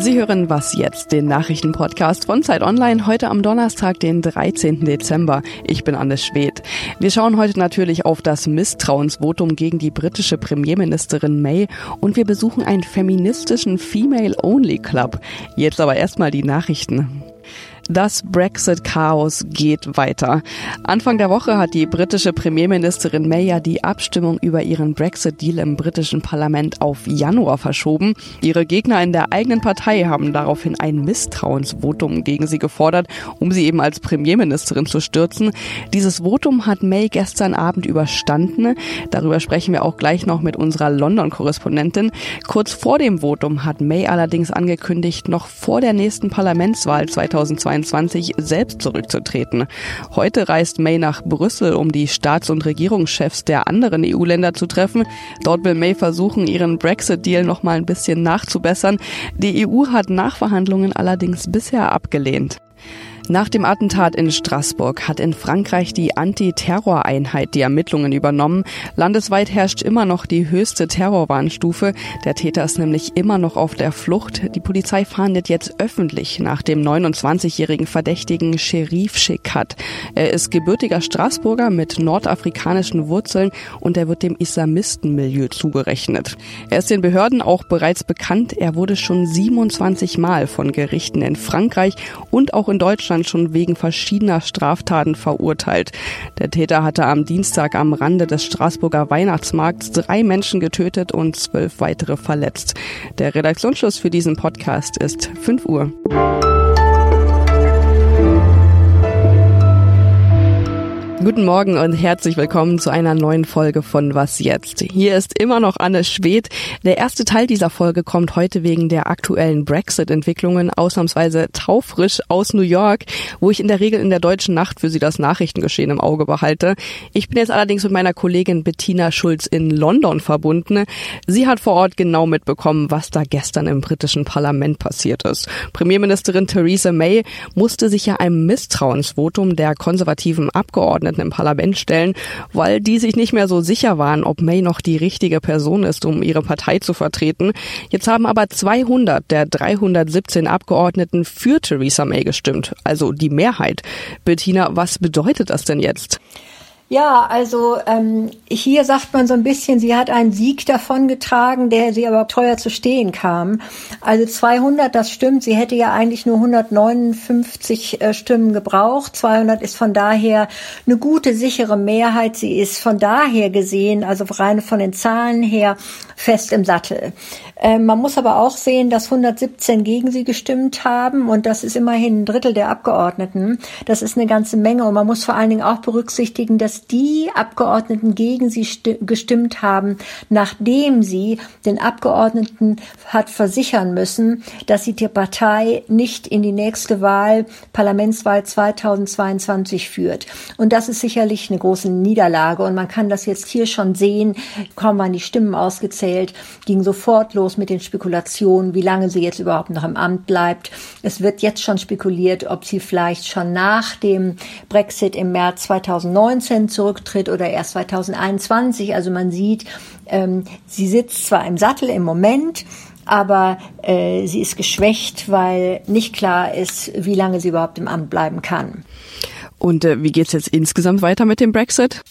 Sie hören Was jetzt, den Nachrichtenpodcast von Zeit Online, heute am Donnerstag, den 13. Dezember. Ich bin Anne Schwedt. Wir schauen heute natürlich auf das Misstrauensvotum gegen die britische Premierministerin May und wir besuchen einen feministischen Female-Only Club. Jetzt aber erstmal die Nachrichten. Das Brexit-Chaos geht weiter. Anfang der Woche hat die britische Premierministerin May ja die Abstimmung über ihren Brexit-Deal im britischen Parlament auf Januar verschoben. Ihre Gegner in der eigenen Partei haben daraufhin ein Misstrauensvotum gegen sie gefordert, um sie eben als Premierministerin zu stürzen. Dieses Votum hat May gestern Abend überstanden. Darüber sprechen wir auch gleich noch mit unserer London-Korrespondentin. Kurz vor dem Votum hat May allerdings angekündigt, noch vor der nächsten Parlamentswahl 2022 2022 selbst zurückzutreten. Heute reist May nach Brüssel, um die Staats- und Regierungschefs der anderen EU-Länder zu treffen. Dort will May versuchen, ihren Brexit-Deal noch mal ein bisschen nachzubessern. Die EU hat Nachverhandlungen allerdings bisher abgelehnt. Nach dem Attentat in Straßburg hat in Frankreich die Antiterroreinheit die Ermittlungen übernommen. Landesweit herrscht immer noch die höchste Terrorwarnstufe. Der Täter ist nämlich immer noch auf der Flucht. Die Polizei fahndet jetzt öffentlich nach dem 29-jährigen Verdächtigen Sherif Shekat. Er ist gebürtiger Straßburger mit nordafrikanischen Wurzeln und er wird dem Islamistenmilieu zugerechnet. Er ist den Behörden auch bereits bekannt. Er wurde schon 27 Mal von Gerichten in Frankreich und auch in Deutschland Deutschland schon wegen verschiedener Straftaten verurteilt. Der Täter hatte am Dienstag am Rande des Straßburger Weihnachtsmarkts drei Menschen getötet und zwölf weitere verletzt. Der Redaktionsschluss für diesen Podcast ist 5 Uhr. Guten Morgen und herzlich willkommen zu einer neuen Folge von Was jetzt? Hier ist immer noch Anne Schwedt. Der erste Teil dieser Folge kommt heute wegen der aktuellen Brexit-Entwicklungen ausnahmsweise taufrisch aus New York, wo ich in der Regel in der deutschen Nacht für Sie das Nachrichtengeschehen im Auge behalte. Ich bin jetzt allerdings mit meiner Kollegin Bettina Schulz in London verbunden. Sie hat vor Ort genau mitbekommen, was da gestern im britischen Parlament passiert ist. Premierministerin Theresa May musste sich ja einem Misstrauensvotum der konservativen Abgeordneten Abgeordneten im Parlament stellen, weil die sich nicht mehr so sicher waren, ob May noch die richtige Person ist, um ihre Partei zu vertreten. Jetzt haben aber 200 der 317 Abgeordneten für Theresa May gestimmt, also die Mehrheit. Bettina, was bedeutet das denn jetzt? Ja, also ähm, hier sagt man so ein bisschen, sie hat einen Sieg davongetragen, der sie aber teuer zu stehen kam. Also 200, das stimmt. Sie hätte ja eigentlich nur 159 äh, Stimmen gebraucht. 200 ist von daher eine gute, sichere Mehrheit. Sie ist von daher gesehen, also rein von den Zahlen her, fest im Sattel. Ähm, man muss aber auch sehen, dass 117 gegen sie gestimmt haben und das ist immerhin ein Drittel der Abgeordneten. Das ist eine ganze Menge und man muss vor allen Dingen auch berücksichtigen, dass die Abgeordneten gegen sie gestimmt haben, nachdem sie den Abgeordneten hat versichern müssen, dass sie die Partei nicht in die nächste Wahl, Parlamentswahl 2022 führt. Und das ist sicherlich eine große Niederlage und man kann das jetzt hier schon sehen, kaum waren die Stimmen ausgezählt, ging sofort los mit den Spekulationen, wie lange sie jetzt überhaupt noch im Amt bleibt. Es wird jetzt schon spekuliert, ob sie vielleicht schon nach dem Brexit im März 2019 zurücktritt oder erst 2021. Also man sieht, ähm, sie sitzt zwar im Sattel im Moment, aber äh, sie ist geschwächt, weil nicht klar ist, wie lange sie überhaupt im Amt bleiben kann. Und äh, wie geht's jetzt insgesamt weiter mit dem Brexit?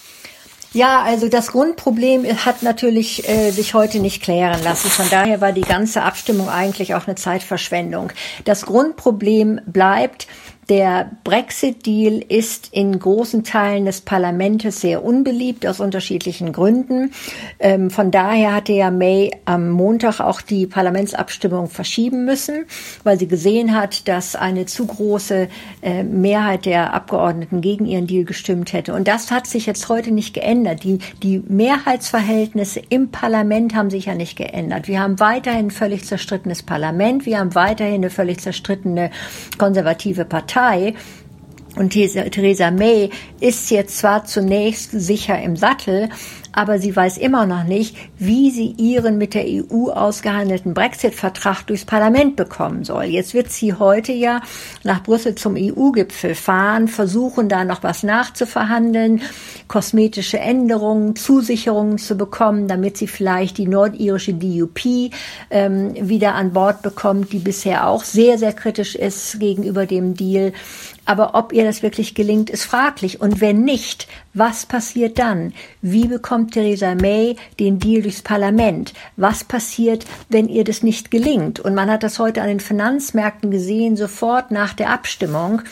Ja, also das Grundproblem hat natürlich äh, sich heute nicht klären lassen. Von daher war die ganze Abstimmung eigentlich auch eine Zeitverschwendung. Das Grundproblem bleibt, der Brexit-Deal ist in großen Teilen des Parlaments sehr unbeliebt aus unterschiedlichen Gründen. Ähm, von daher hatte ja May am Montag auch die Parlamentsabstimmung verschieben müssen, weil sie gesehen hat, dass eine zu große äh, Mehrheit der Abgeordneten gegen ihren Deal gestimmt hätte. Und das hat sich jetzt heute nicht geändert. Die, die Mehrheitsverhältnisse im Parlament haben sich ja nicht geändert. Wir haben weiterhin ein völlig zerstrittenes Parlament. Wir haben weiterhin eine völlig zerstrittene konservative Partei. Partei. Und Theresa May ist jetzt zwar zunächst sicher im Sattel, aber sie weiß immer noch nicht, wie sie ihren mit der EU ausgehandelten Brexit-Vertrag durchs Parlament bekommen soll. Jetzt wird sie heute ja nach Brüssel zum EU-Gipfel fahren, versuchen da noch was nachzuverhandeln, kosmetische Änderungen, Zusicherungen zu bekommen, damit sie vielleicht die nordirische DUP ähm, wieder an Bord bekommt, die bisher auch sehr, sehr kritisch ist gegenüber dem Deal. Aber ob ihr das wirklich gelingt, ist fraglich. Und wenn nicht, was passiert dann? Wie bekommt Theresa May den Deal durchs Parlament? Was passiert, wenn ihr das nicht gelingt? Und man hat das heute an den Finanzmärkten gesehen, sofort nach der Abstimmung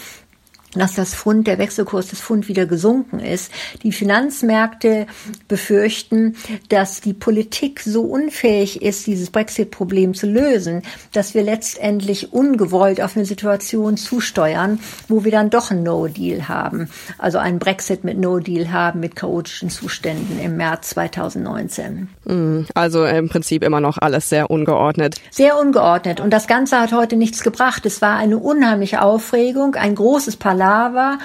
dass das Pfund, der Wechselkurs des Pfund wieder gesunken ist. Die Finanzmärkte befürchten, dass die Politik so unfähig ist, dieses Brexit-Problem zu lösen, dass wir letztendlich ungewollt auf eine Situation zusteuern, wo wir dann doch ein No-Deal haben. Also einen Brexit mit No-Deal haben, mit chaotischen Zuständen im März 2019. Mm, also im Prinzip immer noch alles sehr ungeordnet. Sehr ungeordnet. Und das Ganze hat heute nichts gebracht. Es war eine unheimliche Aufregung, ein großes Parlament Lava,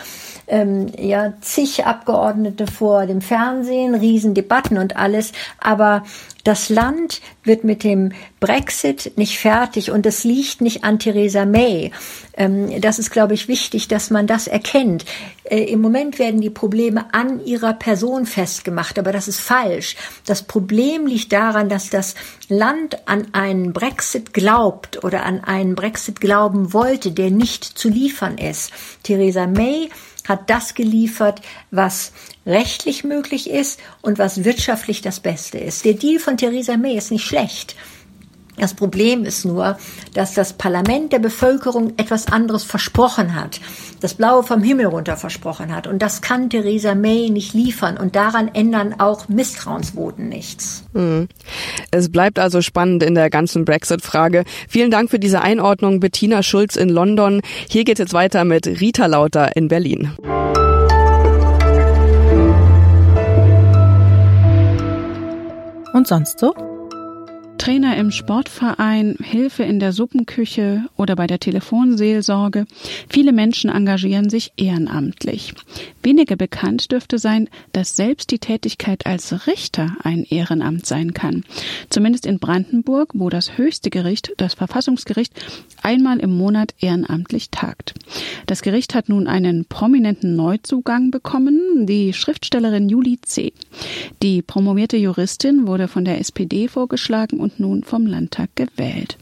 ähm, ja, zig Abgeordnete vor dem Fernsehen, Riesendebatten und alles. Aber das Land wird mit dem Brexit nicht fertig und es liegt nicht an Theresa May. Ähm, das ist, glaube ich, wichtig, dass man das erkennt. Äh, Im Moment werden die Probleme an ihrer Person festgemacht, aber das ist falsch. Das Problem liegt daran, dass das Land an einen Brexit glaubt oder an einen Brexit glauben wollte, der nicht zu liefern ist. Theresa May hat das geliefert, was rechtlich möglich ist und was wirtschaftlich das Beste ist. Der Deal von Theresa May ist nicht schlecht. Das Problem ist nur, dass das Parlament der Bevölkerung etwas anderes versprochen hat, das Blaue vom Himmel runter versprochen hat. Und das kann Theresa May nicht liefern. Und daran ändern auch Misstrauensvoten nichts. Hm. Es bleibt also spannend in der ganzen Brexit-Frage. Vielen Dank für diese Einordnung, Bettina Schulz in London. Hier geht es jetzt weiter mit Rita Lauter in Berlin. Und sonst so? Trainer im Sportverein, Hilfe in der Suppenküche oder bei der Telefonseelsorge. Viele Menschen engagieren sich ehrenamtlich. Weniger bekannt dürfte sein, dass selbst die Tätigkeit als Richter ein Ehrenamt sein kann. Zumindest in Brandenburg, wo das höchste Gericht, das Verfassungsgericht, einmal im Monat ehrenamtlich tagt. Das Gericht hat nun einen prominenten Neuzugang bekommen, die Schriftstellerin Julie C. Die promovierte Juristin wurde von der SPD vorgeschlagen und und nun vom Landtag gewählt.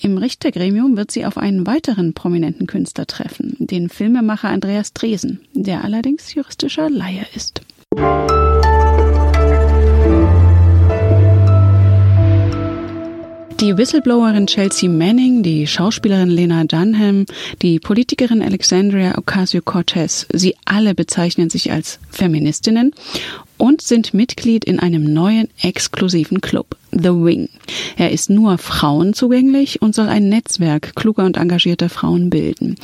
Im Richtergremium wird sie auf einen weiteren prominenten Künstler treffen, den Filmemacher Andreas Dresen, der allerdings juristischer Laie ist. Die Whistleblowerin Chelsea Manning, die Schauspielerin Lena Dunham, die Politikerin Alexandria Ocasio-Cortez, sie alle bezeichnen sich als Feministinnen und sind Mitglied in einem neuen exklusiven Club, The Wing. Er ist nur Frauen zugänglich und soll ein Netzwerk kluger und engagierter Frauen bilden.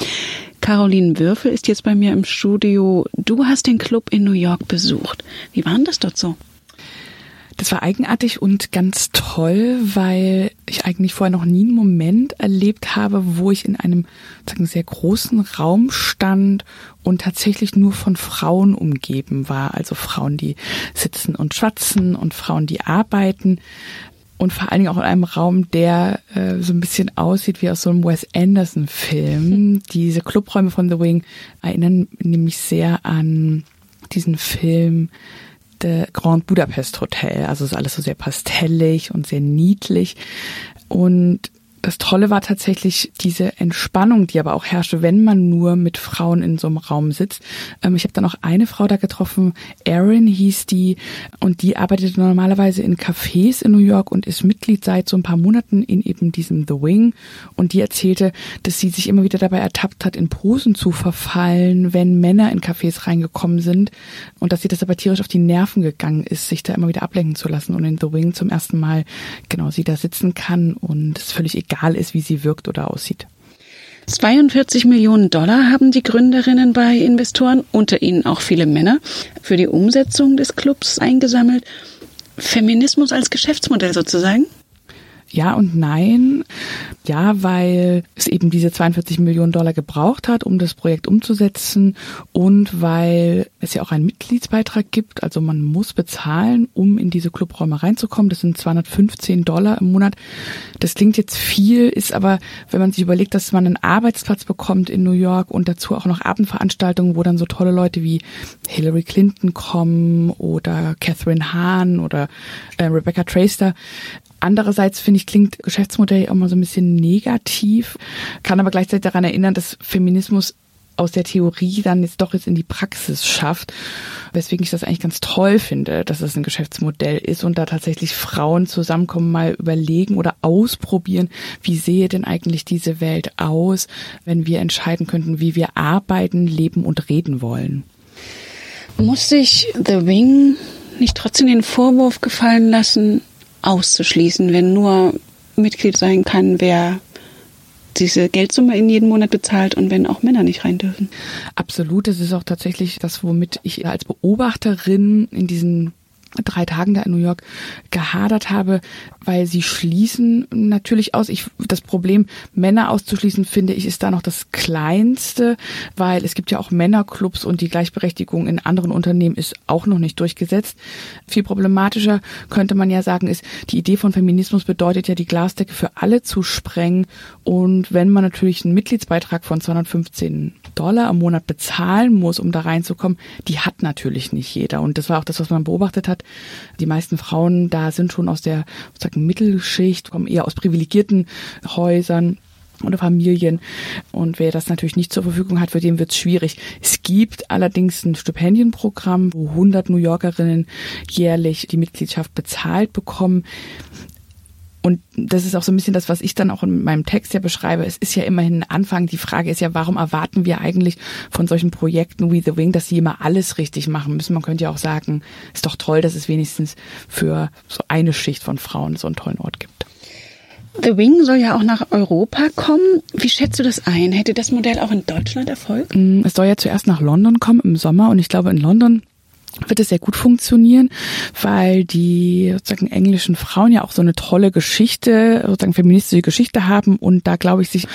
Caroline Würfel ist jetzt bei mir im Studio. Du hast den Club in New York besucht. Wie war denn das dort so? Das war eigenartig und ganz toll, weil ich eigentlich vorher noch nie einen Moment erlebt habe, wo ich in einem sagen, sehr großen Raum stand und tatsächlich nur von Frauen umgeben war. Also Frauen, die sitzen und schwatzen und Frauen, die arbeiten. Und vor allen Dingen auch in einem Raum, der äh, so ein bisschen aussieht wie aus so einem Wes Anderson-Film. Diese Clubräume von The Wing erinnern nämlich sehr an diesen Film The Grand Budapest Hotel. Also ist alles so sehr pastellig und sehr niedlich. Und das Tolle war tatsächlich diese Entspannung, die aber auch herrschte, wenn man nur mit Frauen in so einem Raum sitzt. Ähm, ich habe dann auch eine Frau da getroffen, Erin hieß die, und die arbeitet normalerweise in Cafés in New York und ist Mitglied seit so ein paar Monaten in eben diesem The Wing. Und die erzählte, dass sie sich immer wieder dabei ertappt hat, in Posen zu verfallen, wenn Männer in Cafés reingekommen sind. Und dass sie das aber tierisch auf die Nerven gegangen ist, sich da immer wieder ablenken zu lassen und in The Wing zum ersten Mal genau sie da sitzen kann und es völlig egal ist, wie sie wirkt oder aussieht. 42 Millionen Dollar haben die Gründerinnen bei Investoren, unter ihnen auch viele Männer, für die Umsetzung des Clubs eingesammelt. Feminismus als Geschäftsmodell sozusagen? Ja und nein. Ja, weil es eben diese 42 Millionen Dollar gebraucht hat, um das Projekt umzusetzen und weil es ja auch einen Mitgliedsbeitrag gibt. Also man muss bezahlen, um in diese Clubräume reinzukommen. Das sind 215 Dollar im Monat. Das klingt jetzt viel, ist aber, wenn man sich überlegt, dass man einen Arbeitsplatz bekommt in New York und dazu auch noch Abendveranstaltungen, wo dann so tolle Leute wie Hillary Clinton kommen oder Catherine Hahn oder äh, Rebecca Tracer. Andererseits finde ich, klingt Geschäftsmodell mal so ein bisschen negativ, kann aber gleichzeitig daran erinnern, dass Feminismus aus der Theorie dann jetzt doch jetzt in die Praxis schafft, weswegen ich das eigentlich ganz toll finde, dass es ein Geschäftsmodell ist und da tatsächlich Frauen zusammenkommen, mal überlegen oder ausprobieren, wie sehe denn eigentlich diese Welt aus, wenn wir entscheiden könnten, wie wir arbeiten, leben und reden wollen. Muss sich The Wing nicht trotzdem den Vorwurf gefallen lassen, auszuschließen, wenn nur Mitglied sein kann, wer diese Geldsumme in jeden Monat bezahlt und wenn auch Männer nicht rein dürfen. Absolut, das ist auch tatsächlich das, womit ich als Beobachterin in diesen drei Tagen da in New York gehadert habe, weil sie schließen natürlich aus. Ich, das Problem, Männer auszuschließen, finde ich, ist da noch das kleinste, weil es gibt ja auch Männerclubs und die Gleichberechtigung in anderen Unternehmen ist auch noch nicht durchgesetzt. Viel problematischer könnte man ja sagen, ist, die Idee von Feminismus bedeutet ja, die Glasdecke für alle zu sprengen. Und wenn man natürlich einen Mitgliedsbeitrag von 215 Dollar im Monat bezahlen muss, um da reinzukommen, die hat natürlich nicht jeder. Und das war auch das, was man beobachtet hat. Die meisten Frauen da sind schon aus der sozusagen Mittelschicht, kommen eher aus privilegierten Häusern oder Familien. Und wer das natürlich nicht zur Verfügung hat, für den wird es schwierig. Es gibt allerdings ein Stipendienprogramm, wo 100 New Yorkerinnen jährlich die Mitgliedschaft bezahlt bekommen. Und das ist auch so ein bisschen das, was ich dann auch in meinem Text ja beschreibe. Es ist ja immerhin ein Anfang. Die Frage ist ja, warum erwarten wir eigentlich von solchen Projekten wie The Wing, dass sie immer alles richtig machen müssen? Man könnte ja auch sagen, ist doch toll, dass es wenigstens für so eine Schicht von Frauen so einen tollen Ort gibt. The Wing soll ja auch nach Europa kommen. Wie schätzt du das ein? Hätte das Modell auch in Deutschland Erfolg? Mm, es soll ja zuerst nach London kommen im Sommer und ich glaube in London wird es sehr gut funktionieren, weil die sozusagen englischen Frauen ja auch so eine tolle Geschichte, sozusagen feministische Geschichte haben und da glaube ich sich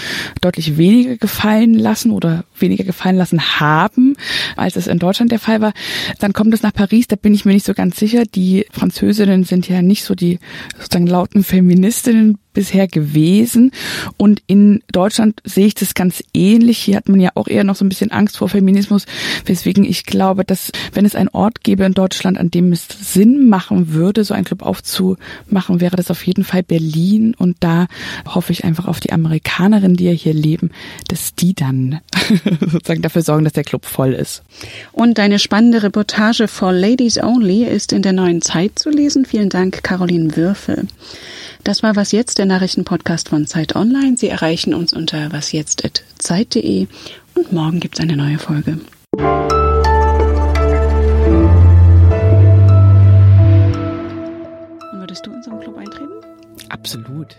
deutlich weniger gefallen lassen oder weniger gefallen lassen haben, als es in Deutschland der Fall war. Dann kommt es nach Paris, da bin ich mir nicht so ganz sicher. Die Französinnen sind ja nicht so die sozusagen lauten Feministinnen bisher gewesen. Und in Deutschland sehe ich das ganz ähnlich. Hier hat man ja auch eher noch so ein bisschen Angst vor Feminismus, weswegen ich glaube, dass wenn es einen Ort gäbe in Deutschland, an dem es Sinn machen würde, so einen Club aufzumachen, wäre das auf jeden Fall Berlin. Und da hoffe ich einfach auf die Amerikanerinnen, die ja hier leben, dass die dann sozusagen dafür sorgen, dass der Club voll ist. Und deine spannende Reportage for Ladies Only ist in der neuen Zeit zu lesen. Vielen Dank, Caroline Würfel. Das war Was Jetzt, der Nachrichtenpodcast von Zeit Online. Sie erreichen uns unter wasjetzt.zeit.de und morgen gibt es eine neue Folge. Würdest du in so einen Club eintreten? Absolut.